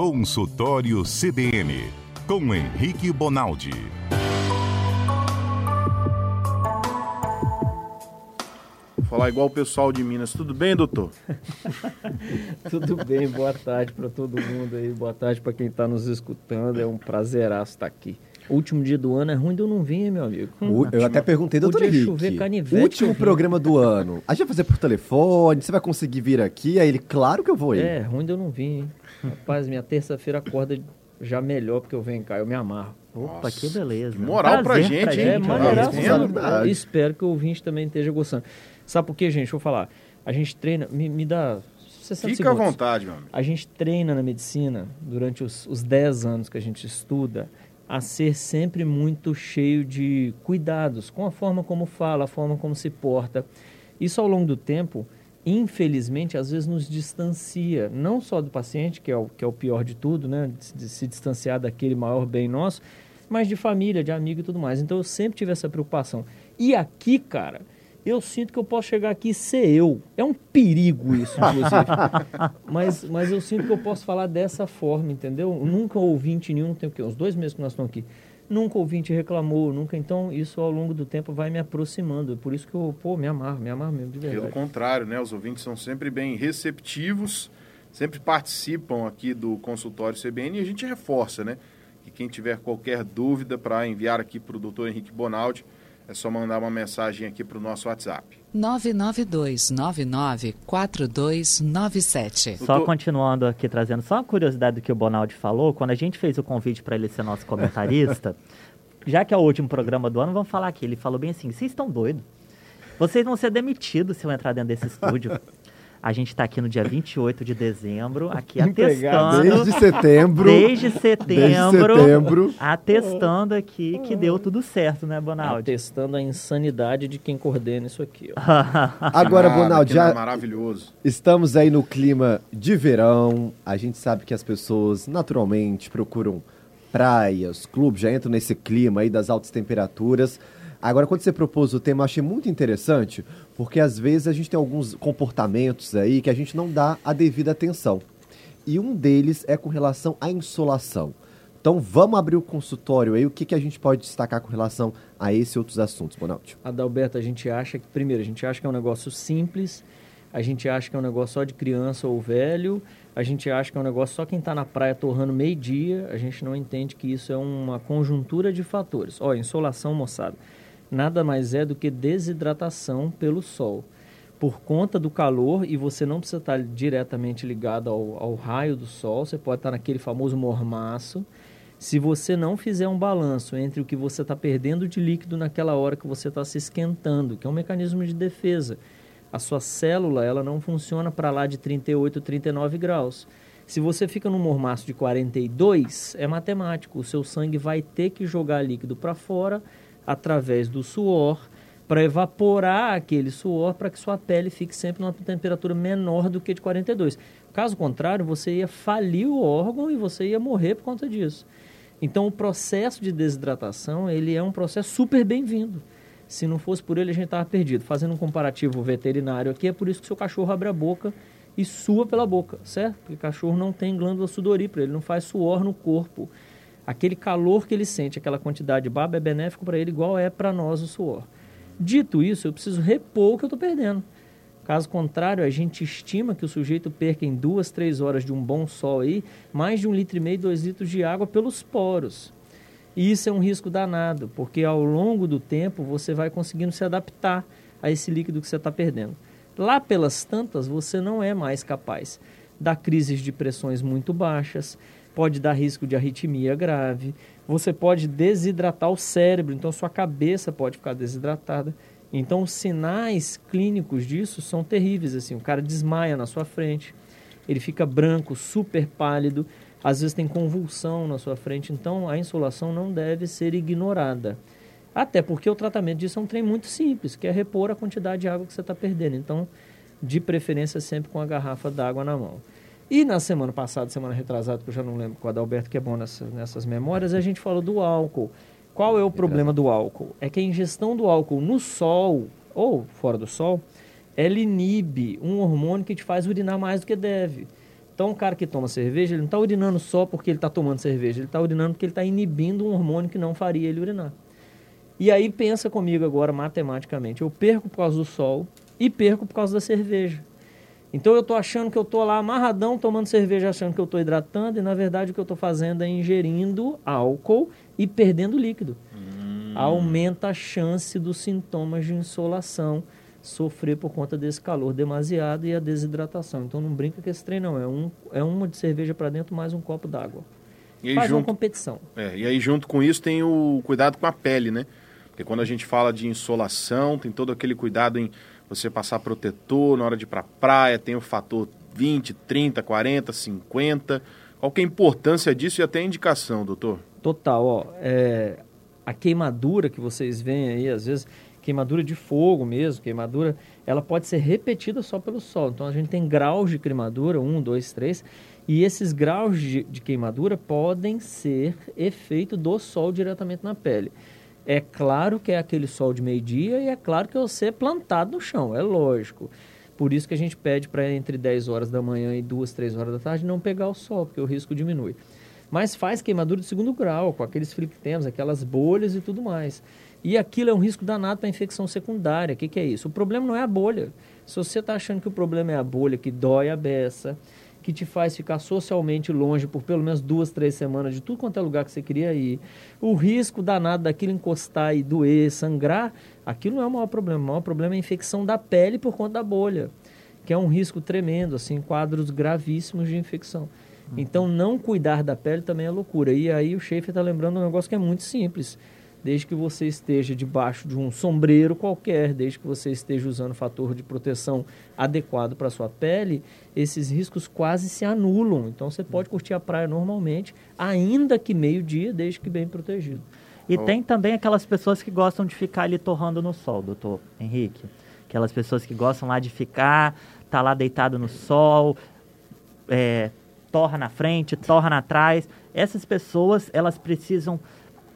Consultório CBN, com Henrique Bonaldi. Vou falar igual o pessoal de Minas. Tudo bem, doutor? Tudo bem, boa tarde para todo mundo aí, boa tarde para quem está nos escutando. É um prazeraço estar aqui. O último dia do ano é ruim de eu não vir, meu amigo. O, eu até perguntei, doutor Henrique. chover canivete, último programa do ano. A gente vai fazer por telefone, você vai conseguir vir aqui? Aí ele, claro que eu vou ir. É, ruim de eu não vir, hein? Rapaz, minha terça-feira acorda já melhor porque eu venho cá, eu me amarro. Opa, Nossa, que beleza. que moral pra gente, hein? É, Gente, tá sabe? vendo? Espero que o ouvinte também esteja gostando. Sabe por quê, gente? Deixa eu falar. A gente treina, me, me dá 60 Fica à segundos. vontade, meu amigo. A gente treina na medicina, durante os, os 10 anos que a gente estuda, a ser sempre muito cheio de cuidados com a forma como fala, a forma como se porta. Isso ao longo do tempo, infelizmente, às vezes nos distancia, não só do paciente, que é o, que é o pior de tudo, né? De, de se distanciar daquele maior bem nosso, mas de família, de amigo e tudo mais. Então eu sempre tive essa preocupação. E aqui, cara, eu sinto que eu posso chegar aqui e ser eu. É um perigo isso, inclusive. mas, mas eu sinto que eu posso falar dessa forma, entendeu? Nunca ouvinte nenhum, tem o quê? Uns dois meses que nós estamos aqui. Nunca ouvinte reclamou, nunca. Então, isso ao longo do tempo vai me aproximando. Por isso que eu, pô, me amarro, me amarro mesmo, de Pelo verdade. contrário, né? Os ouvintes são sempre bem receptivos, sempre participam aqui do consultório CBN e a gente reforça, né? Que quem tiver qualquer dúvida para enviar aqui para o doutor Henrique Bonaldi, é só mandar uma mensagem aqui para o nosso WhatsApp. 992994297. Só continuando aqui, trazendo só uma curiosidade do que o Bonaldi falou, quando a gente fez o convite para ele ser nosso comentarista, já que é o último programa do ano, vamos falar aqui. Ele falou bem assim: vocês estão doidos. Vocês vão ser demitidos se eu entrar dentro desse estúdio. A gente está aqui no dia 28 de dezembro, aqui atestando. Desde setembro. Desde setembro, Desde setembro. atestando aqui que deu tudo certo, né, Bonaldi? Testando a insanidade de quem coordena isso aqui. Ó. Agora, Ah, Bonaldi, é já maravilhoso. estamos aí no clima de verão. A gente sabe que as pessoas naturalmente procuram praias, clubes, já entram nesse clima aí das altas temperaturas. Agora, quando você propôs o tema, eu achei muito interessante, porque às vezes a gente tem alguns comportamentos aí que a gente não dá a devida atenção. E um deles é com relação à insolação. Então, vamos abrir o consultório aí. O que, que a gente pode destacar com relação a esse e outros assuntos, Bonaldi? Adalberto, a gente acha que, primeiro, a gente acha que é um negócio simples, a gente acha que é um negócio só de criança ou velho, a gente acha que é um negócio só quem está na praia torrando meio-dia, a gente não entende que isso é uma conjuntura de fatores. Ó, insolação, moçada, nada mais é do que desidratação pelo sol. Por conta do calor, e você não precisa estar diretamente ligado ao, ao raio do sol, você pode estar naquele famoso mormaço, se você não fizer um balanço entre o que você está perdendo de líquido naquela hora que você está se esquentando, que é um mecanismo de defesa, a sua célula ela não funciona para lá de 38, 39 graus. Se você fica num mormaço de 42, é matemático, o seu sangue vai ter que jogar líquido para fora através do suor para evaporar aquele suor para que sua pele fique sempre numa temperatura menor do que de 42. Caso contrário, você ia falir o órgão e você ia morrer por conta disso. Então, o processo de desidratação, ele é um processo super bem-vindo. Se não fosse por ele, a gente estava perdido. Fazendo um comparativo veterinário aqui, é por isso que seu cachorro abre a boca e sua pela boca, certo? Porque o cachorro não tem glândula sudorípara, ele não faz suor no corpo. Aquele calor que ele sente, aquela quantidade de baba é benéfico para ele, igual é para nós o suor. Dito isso, eu preciso repor o que eu estou perdendo. Caso contrário, a gente estima que o sujeito perca em duas, três horas de um bom sol aí, mais de um litro e meio, dois litros de água pelos poros. E isso é um risco danado, porque ao longo do tempo você vai conseguindo se adaptar a esse líquido que você está perdendo. Lá pelas tantas, você não é mais capaz. Dá crises de pressões muito baixas, pode dar risco de arritmia grave, você pode desidratar o cérebro, então sua cabeça pode ficar desidratada. Então, os sinais clínicos disso são terríveis. Assim, o cara desmaia na sua frente, ele fica branco, super pálido, às vezes tem convulsão na sua frente. Então, a insolação não deve ser ignorada. Até porque o tratamento disso é um trem muito simples, que é repor a quantidade de água que você está perdendo. Então, de preferência, sempre com a garrafa d'água na mão. E na semana passada, semana retrasada, que eu já não lembro com o Adalberto, que é bom nessa, nessas memórias, a gente falou do álcool. Qual é o problema do álcool? É que a ingestão do álcool no sol ou fora do sol, ela inibe um hormônio que te faz urinar mais do que deve. Então, o cara que toma cerveja, ele não está urinando só porque ele está tomando cerveja, ele está urinando porque ele está inibindo um hormônio que não faria ele urinar. E aí, pensa comigo agora, matematicamente. Eu perco por causa do sol e perco por causa da cerveja. Então, eu estou achando que eu estou lá amarradão tomando cerveja, achando que eu estou hidratando, e na verdade o que eu estou fazendo é ingerindo álcool e perdendo líquido. Hum. Aumenta a chance dos sintomas de insolação sofrer por conta desse calor demasiado e a desidratação. Então não brinca com esse trem não, é, um, é uma de cerveja para dentro mais um copo d'água. Faz junto, uma competição. É, e aí junto com isso tem o cuidado com a pele, né? Porque quando a gente fala de insolação, tem todo aquele cuidado em você passar protetor na hora de ir para praia, tem o fator 20, 30, 40, 50. Qual que é a importância disso e até a indicação, doutor? Total, ó. É, a queimadura que vocês veem aí, às vezes, queimadura de fogo mesmo, queimadura, ela pode ser repetida só pelo sol. Então a gente tem graus de queimadura, um, dois, três, e esses graus de, de queimadura podem ser efeito do sol diretamente na pele. É claro que é aquele sol de meio-dia e é claro que é você plantado no chão, é lógico. Por isso que a gente pede para entre 10 horas da manhã e 2, 3 horas da tarde não pegar o sol, porque o risco diminui. Mas faz queimadura de segundo grau, com aqueles temos, aquelas bolhas e tudo mais. E aquilo é um risco danado para infecção secundária. O que, que, é isso? O problema não é a bolha. Se você está achando que o problema é a bolha que dói a beça, que te faz ficar socialmente longe por pelo menos duas, três semanas de tudo quanto é lugar que você queria ir, o risco danado daquilo encostar e doer, sangrar, aquilo não é o maior problema. O maior problema é a infecção da pele por conta da bolha, que é um risco tremendo, assim, quadros gravíssimos de infecção. Então, não cuidar da pele também é loucura. E aí o Schaefer está lembrando um negócio que é muito simples desde que você esteja debaixo de um sombreiro qualquer, desde que você esteja usando fator de proteção adequado para a sua pele, esses riscos quase se anulam. Então você pode curtir a praia normalmente, ainda que meio-dia, desde que bem protegido. E oh. tem também aquelas pessoas que gostam de ficar ali torrando no sol, doutor Henrique. Aquelas pessoas que gostam lá de ficar, tá lá deitado no sol, é, torra na frente, torra atrás. Essas pessoas, elas precisam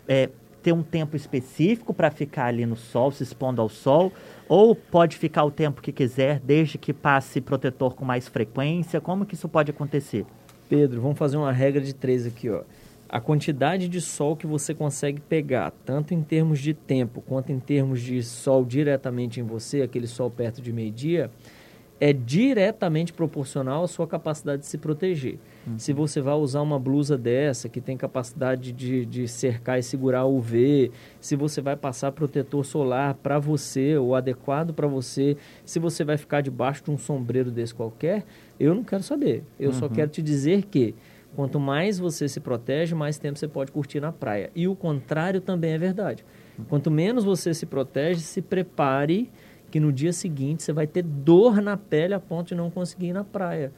é, ter um tempo específico para ficar ali no sol, se expondo ao sol, ou pode ficar o tempo que quiser, desde que passe protetor com mais frequência? Como que isso pode acontecer? Pedro, vamos fazer uma regra de três aqui, ó. A quantidade de sol que você consegue pegar, tanto em termos de tempo quanto em termos de sol diretamente em você, aquele sol perto de meio-dia, é diretamente proporcional à sua capacidade de se proteger. Uhum. Se você vai usar uma blusa dessa, que tem capacidade de, de cercar e segurar o UV, se você vai passar protetor solar para você, ou adequado para você, se você vai ficar debaixo de um sombreiro desse qualquer, eu não quero saber. Eu uhum. só quero te dizer que quanto mais você se protege, mais tempo você pode curtir na praia. E o contrário também é verdade. Quanto menos você se protege, se prepare que no dia seguinte você vai ter dor na pele a ponto de não conseguir ir na praia.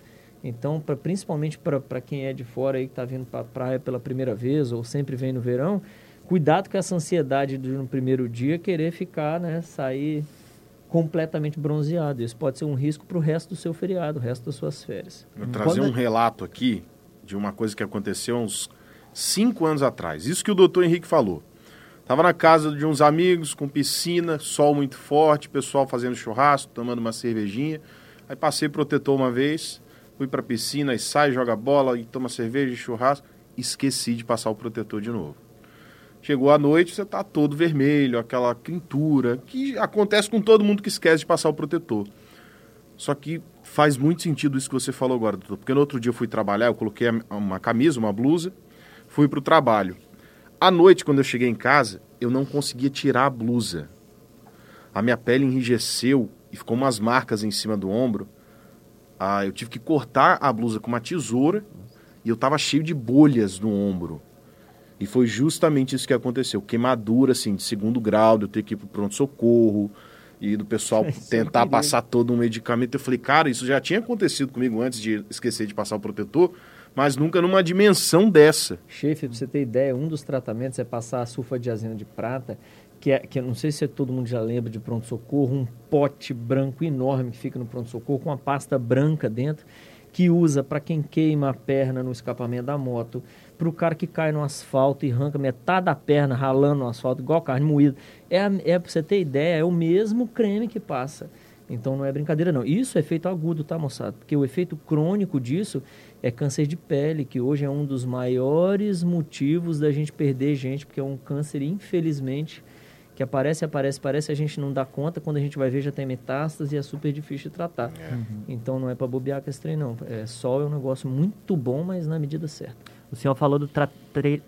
Então, pra, principalmente para quem é de fora e está vindo para a praia pela primeira vez ou sempre vem no verão, cuidado com essa ansiedade de no primeiro dia querer ficar, né, sair completamente bronzeado. Isso pode ser um risco para o resto do seu feriado, o resto das suas férias. Vou trazer um relato aqui de uma coisa que aconteceu uns cinco anos atrás. Isso que o doutor Henrique falou. Tava na casa de uns amigos, com piscina, sol muito forte, pessoal fazendo churrasco, tomando uma cervejinha. Aí passei protetor uma vez, fui pra piscina, e sai, joga bola, e toma cerveja e churrasco. Esqueci de passar o protetor de novo. Chegou a noite, você tá todo vermelho, aquela quintura, que acontece com todo mundo que esquece de passar o protetor. Só que faz muito sentido isso que você falou agora, doutor, porque no outro dia eu fui trabalhar, eu coloquei uma camisa, uma blusa, fui pro trabalho. À noite, quando eu cheguei em casa, eu não conseguia tirar a blusa. A minha pele enrijeceu e ficou umas marcas em cima do ombro. Ah, eu tive que cortar a blusa com uma tesoura e eu estava cheio de bolhas no ombro. E foi justamente isso que aconteceu. Queimadura, assim, de segundo grau, de eu ter que ir pro pronto-socorro e do pessoal tentar passar todo um medicamento. Eu falei, cara, isso já tinha acontecido comigo antes de esquecer de passar o protetor mas nunca numa dimensão dessa. Chefe, para você ter ideia, um dos tratamentos é passar a sulfadiazina de prata, que, é, que não sei se todo mundo já lembra de pronto-socorro, um pote branco enorme que fica no pronto-socorro com uma pasta branca dentro, que usa para quem queima a perna no escapamento da moto, para o cara que cai no asfalto e arranca metade da perna ralando no asfalto, igual carne moída. É, é para você ter ideia, é o mesmo creme que passa. Então não é brincadeira não. Isso é efeito agudo, tá, moçada? Porque o efeito crônico disso é câncer de pele, que hoje é um dos maiores motivos da gente perder gente, porque é um câncer, infelizmente, que aparece, aparece, aparece, a gente não dá conta, quando a gente vai ver já tem metástase e é super difícil de tratar. É. Uhum. Então não é para bobear com esse trem não. É, sol é um negócio muito bom, mas na medida certa. O senhor falou do tra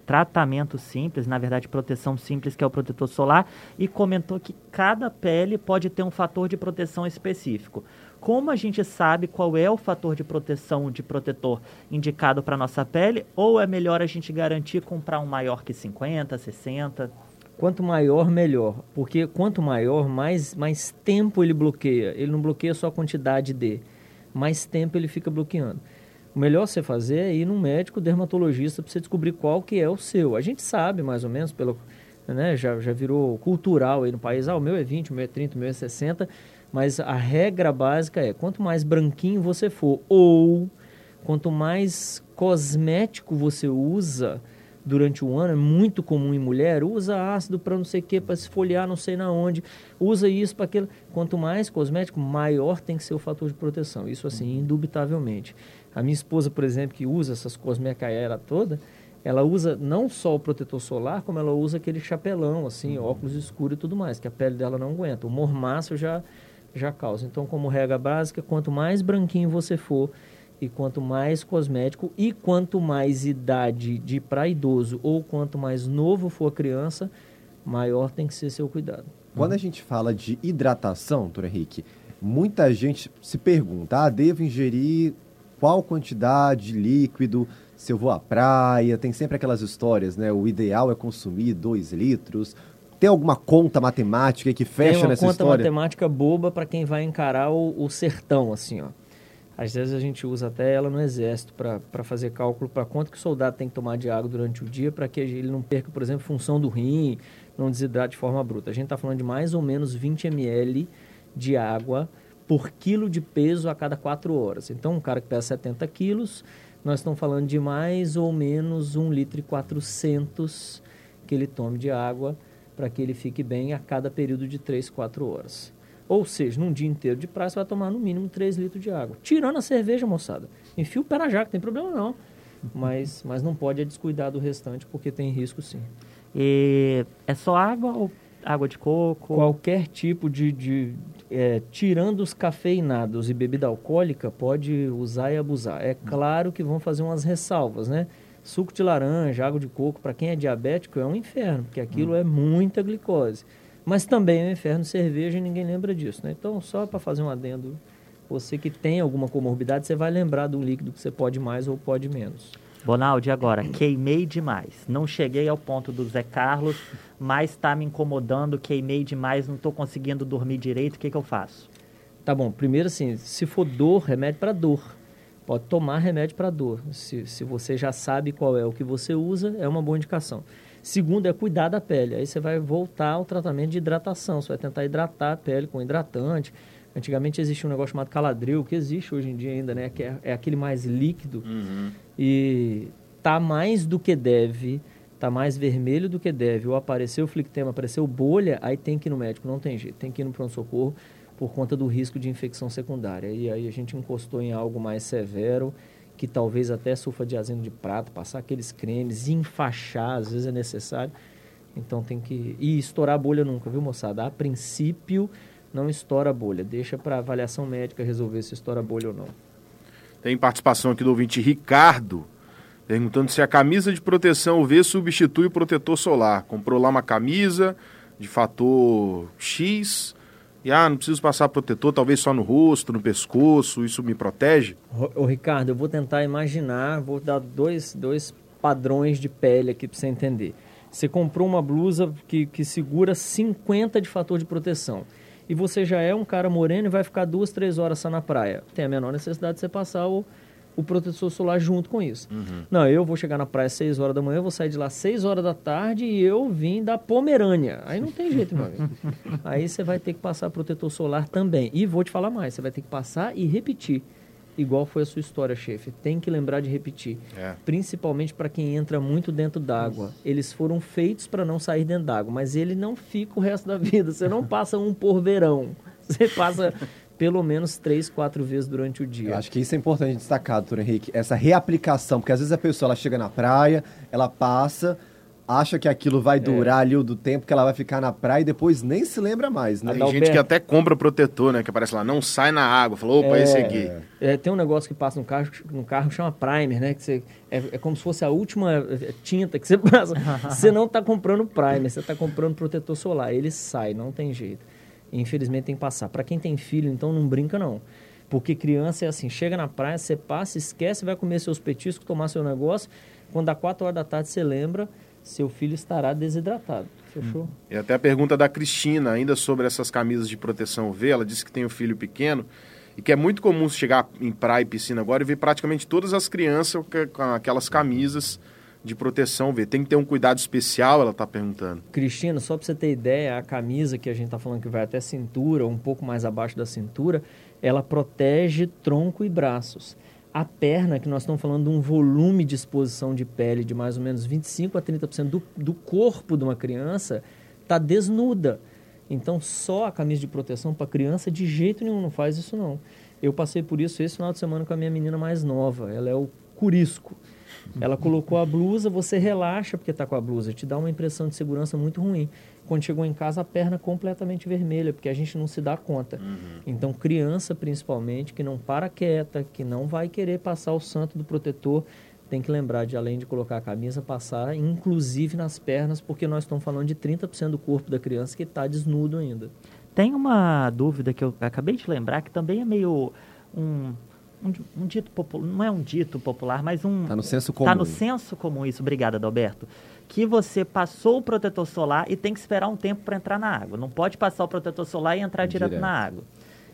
tratamento simples, na verdade proteção simples, que é o protetor solar, e comentou que cada pele pode ter um fator de proteção específico. Como a gente sabe qual é o fator de proteção de protetor indicado para nossa pele? Ou é melhor a gente garantir comprar um maior que 50, 60? Quanto maior, melhor. Porque quanto maior, mais, mais tempo ele bloqueia. Ele não bloqueia só a quantidade de, mais tempo ele fica bloqueando. O melhor você fazer é ir num médico dermatologista para você descobrir qual que é o seu. A gente sabe, mais ou menos, pelo, né, já, já virou cultural aí no país. Ah, o meu é 20, o meu é 30, o meu é 60. Mas a regra básica é, quanto mais branquinho você for, ou quanto mais cosmético você usa durante o ano, é muito comum em mulher, usa ácido para não sei o que, para esfoliar não sei na onde, usa isso para aquilo. Quanto mais cosmético, maior tem que ser o fator de proteção. Isso assim, indubitavelmente. A minha esposa, por exemplo, que usa essas cosmecaiera toda, ela usa não só o protetor solar, como ela usa aquele chapelão, assim, óculos escuros e tudo mais, que a pele dela não aguenta. O mormaço já, já causa. Então, como regra básica, quanto mais branquinho você for, e quanto mais cosmético e quanto mais idade de para idoso ou quanto mais novo for a criança, maior tem que ser seu cuidado. Quando a gente fala de hidratação, doutor Henrique, muita gente se pergunta: ah, devo ingerir qual quantidade de líquido se eu vou à praia? Tem sempre aquelas histórias, né? O ideal é consumir 2 litros. Tem alguma conta matemática que fecha Tem nessa uma conta história? matemática boba para quem vai encarar o, o sertão, assim, ó. Às vezes a gente usa até ela no exército para fazer cálculo para quanto que o soldado tem que tomar de água durante o dia para que ele não perca, por exemplo, função do rim, não desidrate de forma bruta. A gente está falando de mais ou menos 20 ml de água por quilo de peso a cada 4 horas. Então, um cara que pesa 70 quilos, nós estamos falando de mais ou menos 1 litro e 400 que ele tome de água para que ele fique bem a cada período de 3, 4 horas. Ou seja, num dia inteiro de praia, você vai tomar no mínimo 3 litros de água. Tirando a cerveja, moçada. Enfia o pé na jaca, tem problema não. Mas, mas não pode descuidar do restante, porque tem risco sim. E é só água ou água de coco? Qualquer tipo de... de é, tirando os cafeinados e bebida alcoólica, pode usar e abusar. É claro que vão fazer umas ressalvas, né? Suco de laranja, água de coco, para quem é diabético, é um inferno, porque aquilo é muita glicose. Mas também é um inferno cerveja e ninguém lembra disso, né? Então, só para fazer um adendo, você que tem alguma comorbidade, você vai lembrar do líquido que você pode mais ou pode menos. Bonaldi, agora, queimei demais. Não cheguei ao ponto do Zé Carlos, mas está me incomodando, queimei demais, não estou conseguindo dormir direito, o que, que eu faço? Tá bom, primeiro assim, se for dor, remédio para dor. Pode tomar remédio para dor. Se, se você já sabe qual é o que você usa, é uma boa indicação. Segundo é cuidar da pele. Aí você vai voltar ao tratamento de hidratação. Você vai tentar hidratar a pele com hidratante. Antigamente existia um negócio chamado caladril, que existe hoje em dia ainda, né? Que é, é aquele mais líquido. Uhum. E tá mais do que deve, tá mais vermelho do que deve. Ou apareceu flictema, apareceu bolha, aí tem que ir no médico. Não tem jeito. Tem que ir no pronto-socorro por conta do risco de infecção secundária. E aí a gente encostou em algo mais severo que talvez até sulfadiazino de prata, passar aqueles cremes, enfaixar, às vezes é necessário. Então tem que. E estourar a bolha nunca, viu, moçada? A princípio, não estoura a bolha. Deixa para avaliação médica resolver se estoura a bolha ou não. Tem participação aqui do ouvinte Ricardo, perguntando se a camisa de proteção UV substitui o protetor solar. Comprou lá uma camisa de fator X e ah, não preciso passar protetor, talvez só no rosto, no pescoço, isso me protege? Ô, Ricardo, eu vou tentar imaginar, vou dar dois, dois padrões de pele aqui para você entender. Você comprou uma blusa que, que segura 50 de fator de proteção. E você já é um cara moreno e vai ficar duas, três horas só na praia. Tem a menor necessidade de você passar o, o protetor solar junto com isso. Uhum. Não, eu vou chegar na praia às 6 horas da manhã, eu vou sair de lá às 6 horas da tarde e eu vim da Pomerânia. Aí não tem jeito, meu amigo. Aí você vai ter que passar protetor solar também. E vou te falar mais, você vai ter que passar e repetir. Igual foi a sua história, chefe. Tem que lembrar de repetir. É. Principalmente para quem entra muito dentro d'água. Eles foram feitos para não sair dentro d'água, mas ele não fica o resto da vida. Você não passa um por verão. Você passa pelo menos três, quatro vezes durante o dia. Eu acho que isso é importante destacar, doutor Henrique, essa reaplicação, porque às vezes a pessoa ela chega na praia, ela passa, acha que aquilo vai durar ali o do tempo que ela vai ficar na praia e depois nem se lembra mais, né? Tem Adalberto. gente que até compra protetor, né? Que aparece lá, não sai na água. Falou, opa, É. esse aqui. É, tem um negócio que passa no carro, no carro que chama primer, né? Que você, é, é como se fosse a última é, tinta que você passa. você não está comprando primer, você está comprando protetor solar. Ele sai, não tem jeito. Infelizmente tem que passar. Para quem tem filho, então não brinca não. Porque criança é assim, chega na praia, você passa, esquece, vai comer seus petiscos, tomar seu negócio. Quando dá 4 horas da tarde, você lembra, seu filho estará desidratado. Fechou? E até a pergunta da Cristina, ainda sobre essas camisas de proteção UV, ela disse que tem um filho pequeno e que é muito comum chegar em praia e piscina agora e ver praticamente todas as crianças com aquelas camisas de proteção UV. Tem que ter um cuidado especial, ela está perguntando. Cristina, só para você ter ideia, a camisa que a gente está falando que vai até a cintura, um pouco mais abaixo da cintura, ela protege tronco e braços. A perna, que nós estamos falando de um volume de exposição de pele de mais ou menos 25 a 30% do, do corpo de uma criança, está desnuda. Então, só a camisa de proteção para criança, de jeito nenhum, não faz isso não. Eu passei por isso esse final de semana com a minha menina mais nova, ela é o curisco. Ela colocou a blusa, você relaxa porque está com a blusa, te dá uma impressão de segurança muito ruim. Quando chegou em casa, a perna completamente vermelha, porque a gente não se dá conta. Então, criança principalmente, que não para quieta, que não vai querer passar o santo do protetor, tem que lembrar de, além de colocar a camisa, passar inclusive nas pernas, porque nós estamos falando de 30% do corpo da criança que está desnudo ainda. Tem uma dúvida que eu acabei de lembrar, que também é meio um, um, um dito popular, não é um dito popular, mas um... Tá no senso Tá comum. no senso comum isso, obrigado, Adalberto. Que você passou o protetor solar e tem que esperar um tempo para entrar na água. Não pode passar o protetor solar e entrar direto, Direto. na água.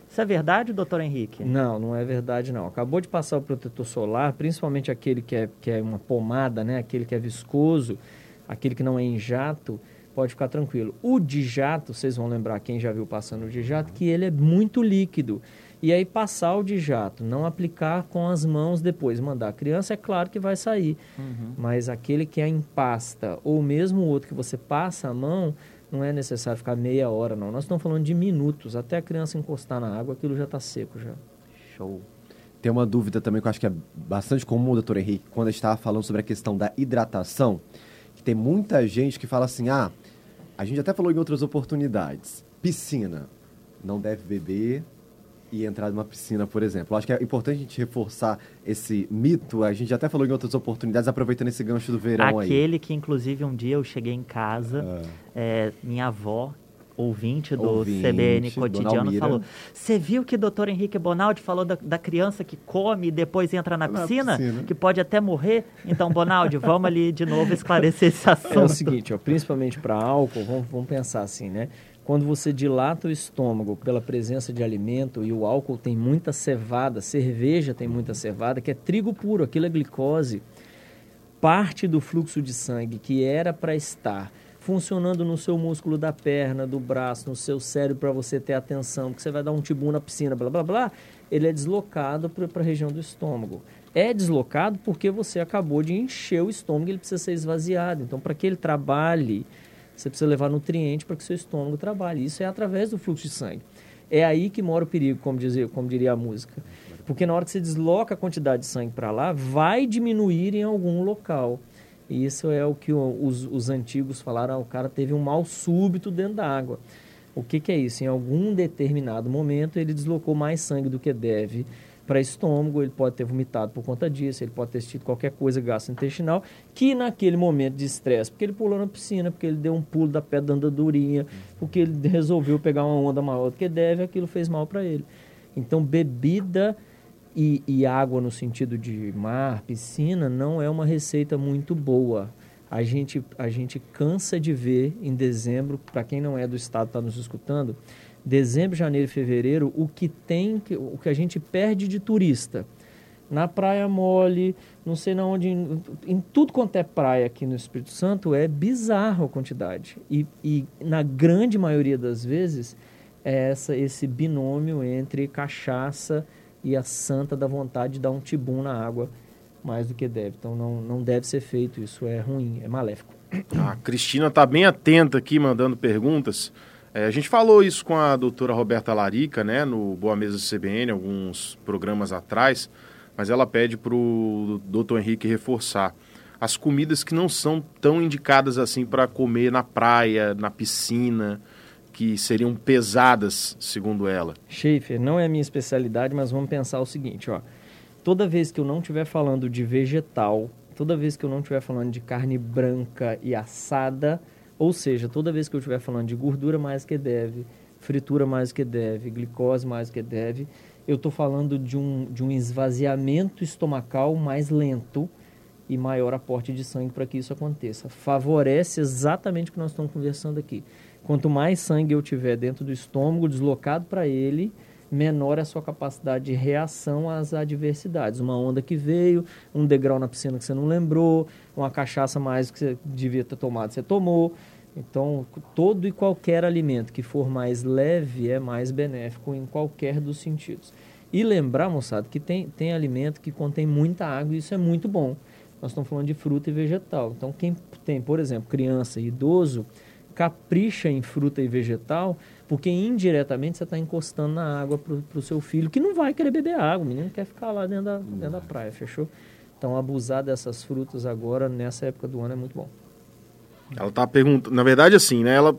Isso é verdade, doutor Henrique? Não, não é verdade não. Acabou de passar o protetor solar, principalmente aquele que é, que é uma pomada, né? aquele que é viscoso, aquele que não é em jato, pode ficar tranquilo. O de jato, vocês vão lembrar, quem já viu passando o de jato, que ele é muito líquido. E aí passar o de jato, não aplicar com as mãos depois, mandar a criança, é claro que vai sair. Mas aquele que é em pasta, ou mesmo o outro que você passa a mão, não é necessário ficar meia hora, não. Nós estamos falando de minutos. Até a criança encostar na água, aquilo já está seco já. Show. Tem uma dúvida também que eu acho que é bastante comum, doutor Henrique, quando a gente estava falando sobre a questão da hidratação, que tem muita gente que fala assim, ah, a gente até falou em outras oportunidades, piscina, não deve beber e entrar numa piscina, por exemplo. Eu acho que é importante a gente reforçar esse mito, a gente até falou em outras oportunidades, aproveitando esse gancho do verão aí. Aquele que, inclusive, um dia eu cheguei em casa, é, minha avó, ouvinte do Ouvinte, CBN Cotidiano, falou: Você viu que o doutor Henrique Bonaldi falou da, da criança que come e depois entra na Na piscina, piscina. que pode até morrer? Então, Bonaldi, vamos ali de novo esclarecer esse É o assunto. seguinte, ó, principalmente para álcool, vamos, vamos pensar assim, né? Quando você dilata o estômago pela presença de alimento e o álcool tem muita cevada, cerveja tem muita cevada, que é trigo puro, aquilo é glicose, parte do fluxo de sangue que era para estar funcionando no seu músculo da perna, do braço, no seu cérebro para você ter atenção, porque você vai dar um tibum na piscina, blá blá blá, ele é deslocado para a região do estômago. É deslocado porque você acabou de encher o estômago, ele precisa ser esvaziado. Então, para que ele trabalhe, você precisa levar nutriente para que seu estômago trabalhe. Isso é através do fluxo de sangue. É aí que mora o perigo, como, dizia, como diria a música. Porque na hora que você desloca a quantidade de sangue para lá, vai diminuir em algum local. E isso é o que os, os antigos falaram, ah, o cara teve um mal súbito dentro da água. O que, que é isso? Em algum determinado momento, ele deslocou mais sangue do que deve para estômago, ele pode ter vomitado por conta disso, ele pode ter tido qualquer coisa gastrointestinal, que naquele momento de estresse, porque ele pulou na piscina, porque ele deu um pulo da pedra da andadurinha, porque ele resolveu pegar uma onda maior do que deve, aquilo fez mal para ele. Então, bebida e, e água no sentido de mar, piscina, não é uma receita muito boa. A gente, a gente cansa de ver em dezembro, para quem não é do estado está nos escutando, dezembro, janeiro e fevereiro, o que tem, o que a gente perde de turista. Na Praia Mole, não sei na onde, em, em tudo quanto é praia aqui no Espírito Santo, é bizarro a quantidade. E, e na grande maioria das vezes, é essa, esse binômio entre cachaça e a santa da vontade de dar um tibum na água mais do que deve. Então não, não deve ser feito, isso é ruim, é maléfico. A Cristina está bem atenta aqui, mandando perguntas. É, a gente falou isso com a doutora Roberta Larica, né, no Boa Mesa CBN, alguns programas atrás, mas ela pede para o doutor Henrique reforçar as comidas que não são tão indicadas assim para comer na praia, na piscina, que seriam pesadas, segundo ela. Schaefer, não é a minha especialidade, mas vamos pensar o seguinte, ó. Toda vez que eu não estiver falando de vegetal, toda vez que eu não estiver falando de carne branca e assada, ou seja, toda vez que eu estiver falando de gordura mais que deve, fritura mais que deve, glicose mais que deve, eu estou falando de um, de um esvaziamento estomacal mais lento e maior aporte de sangue para que isso aconteça. Favorece exatamente o que nós estamos conversando aqui. Quanto mais sangue eu tiver dentro do estômago, deslocado para ele, menor é a sua capacidade de reação às adversidades. Uma onda que veio, um degrau na piscina que você não lembrou, uma cachaça mais que você devia ter tomado, você tomou. Então, todo e qualquer alimento que for mais leve é mais benéfico em qualquer dos sentidos. E lembrar, moçada, que tem, tem alimento que contém muita água e isso é muito bom. Nós estamos falando de fruta e vegetal. Então, quem tem, por exemplo, criança e idoso, capricha em fruta e vegetal, porque indiretamente você está encostando na água para o seu filho, que não vai querer beber água, o menino quer ficar lá dentro da, dentro da praia, fechou? Então, abusar dessas frutas agora, nessa época do ano, é muito bom. Ela está perguntando, na verdade, assim, né? Ela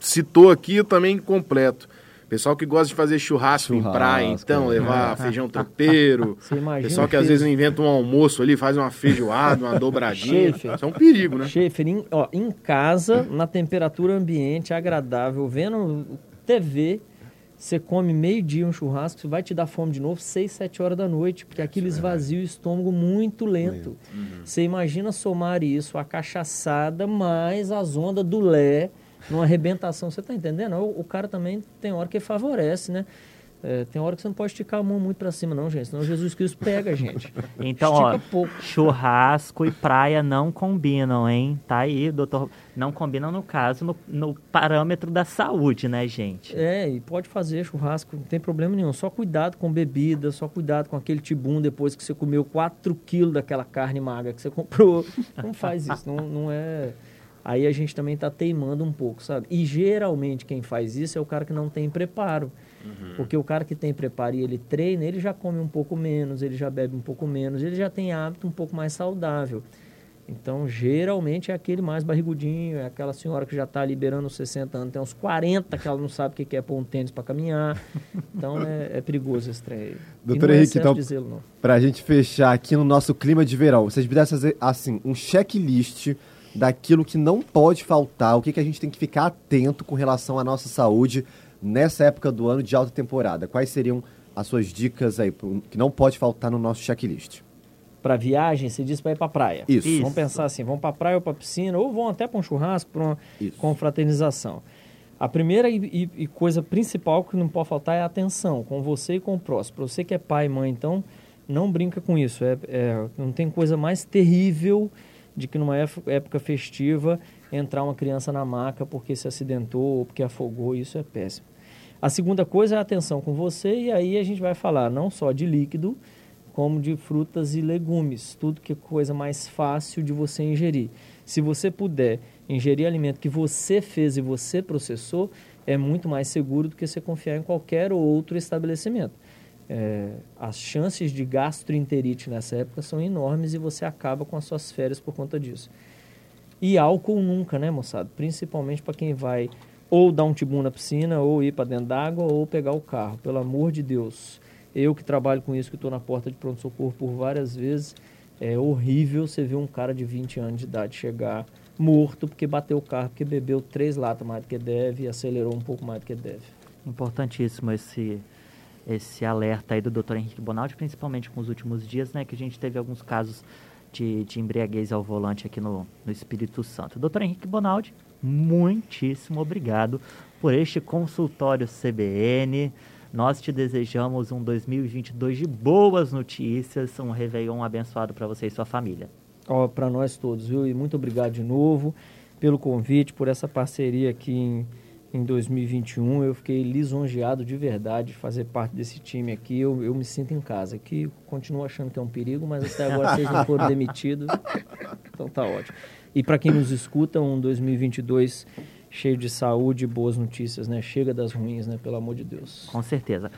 citou aqui também completo. Pessoal que gosta de fazer churrasco, churrasco em praia, então, é. levar feijão tropeiro. Pessoal que às vezes inventa um almoço ali, faz uma feijoada, uma dobradinha. Schaefer, Isso é um perigo, né? Schaefer, em, ó, em casa, na temperatura ambiente agradável, vendo TV, você come meio-dia um churrasco, você vai te dar fome de novo 6, 7 horas da noite, porque aquilo esvazia o estômago muito lento. Uhum. Você imagina somar isso, a cachaçada, mais as ondas do Lé, numa arrebentação. Você está entendendo? O, o, cara também tem hora que favorece, né? É, tem hora que você não pode esticar a mão muito para cima, não, gente. Senão Jesus Cristo pega a gente. Então, Estica ó, pouco. churrasco e praia não combinam, hein? Tá aí, doutor. Não combinam, no caso, no, no, parâmetro da saúde, né, gente? É, e pode fazer churrasco, não tem problema nenhum. Só cuidado com bebida, só cuidado com aquele tibum depois que você comeu 4 quilos daquela carne magra que você comprou. Não faz isso, não, não é aí a gente também está teimando um pouco, sabe? E geralmente quem faz isso é o cara que não tem preparo. Uhum. Porque o cara que tem preparo e ele treina, ele já come um pouco menos, ele já bebe um pouco menos, ele já tem hábito um pouco mais saudável. Então, geralmente é aquele mais barrigudinho, é aquela senhora que já está liberando os 60 anos, tem uns 40 que ela não sabe o que é pôr um tênis para caminhar. Então, é, é, perigoso esse trem aí. Doutor é Henrique, então, para a gente fechar aqui no nosso clima de verão, vocês pudessem fazer, assim, um checklist daquilo que não pode faltar, o que, que a gente tem que ficar atento com relação à nossa saúde nessa época do ano de alta temporada. Quais seriam as suas dicas aí que não pode faltar no nosso checklist? Para viagem, você diz para ir para praia. Isso. Isso. Vamos pensar assim, vão para praia ou para piscina, ou vão até para um churrasco, para uma Isso. confraternização. A primeira e, e, coisa principal que não pode faltar é a atenção com você e com o próximo. Para você que é pai e mãe, então, não brinca com isso. É, é, não tem coisa mais terrível de que numa época festiva entrar uma criança na maca porque se acidentou ou porque afogou, isso é péssimo. A segunda coisa é a atenção com você e aí a gente vai falar não só de líquido, como de frutas e legumes, tudo que é coisa mais fácil de você ingerir. Se você puder ingerir alimento que você fez e você processou, é muito mais seguro do que você confiar em qualquer outro estabelecimento é, as chances de gastroenterite nessa época são enormes e você acaba com as suas férias por conta disso. E álcool nunca, né, moçada? Principalmente para quem vai ou dar um tibum na piscina, ou ir para dentro d'água, ou pegar o carro. Pelo amor de Deus. Eu que trabalho com isso, que estou na porta de pronto-socorro por várias vezes, é horrível você ver um cara de 20 anos de idade chegar morto porque bateu o carro, porque bebeu três latas mais do que deve e acelerou um pouco mais do que deve. Importantíssimo esse esse alerta aí do Dr. Henrique Bonaldi, principalmente com os últimos dias, né, que a gente teve alguns casos de, de embriaguez ao volante aqui no, no Espírito Santo. Dr. Henrique Bonaldi, muitíssimo obrigado por este consultório CBN. Nós te desejamos um 2022 de boas notícias, um Réveillon abençoado para você e sua família. Oh, para nós todos, viu? E muito obrigado de novo pelo convite, por essa parceria aqui em em 2021. Eu fiquei lisonjeado de verdade de fazer parte desse time aqui. Eu, eu me sinto em casa. Que continuo achando que é um perigo, mas até agora vocês não foram demitidos. Então tá ótimo. E para quem nos escuta, um 2022 cheio de saúde e boas notícias, né? Chega das ruins, né? Pelo amor de Deus. Com certeza.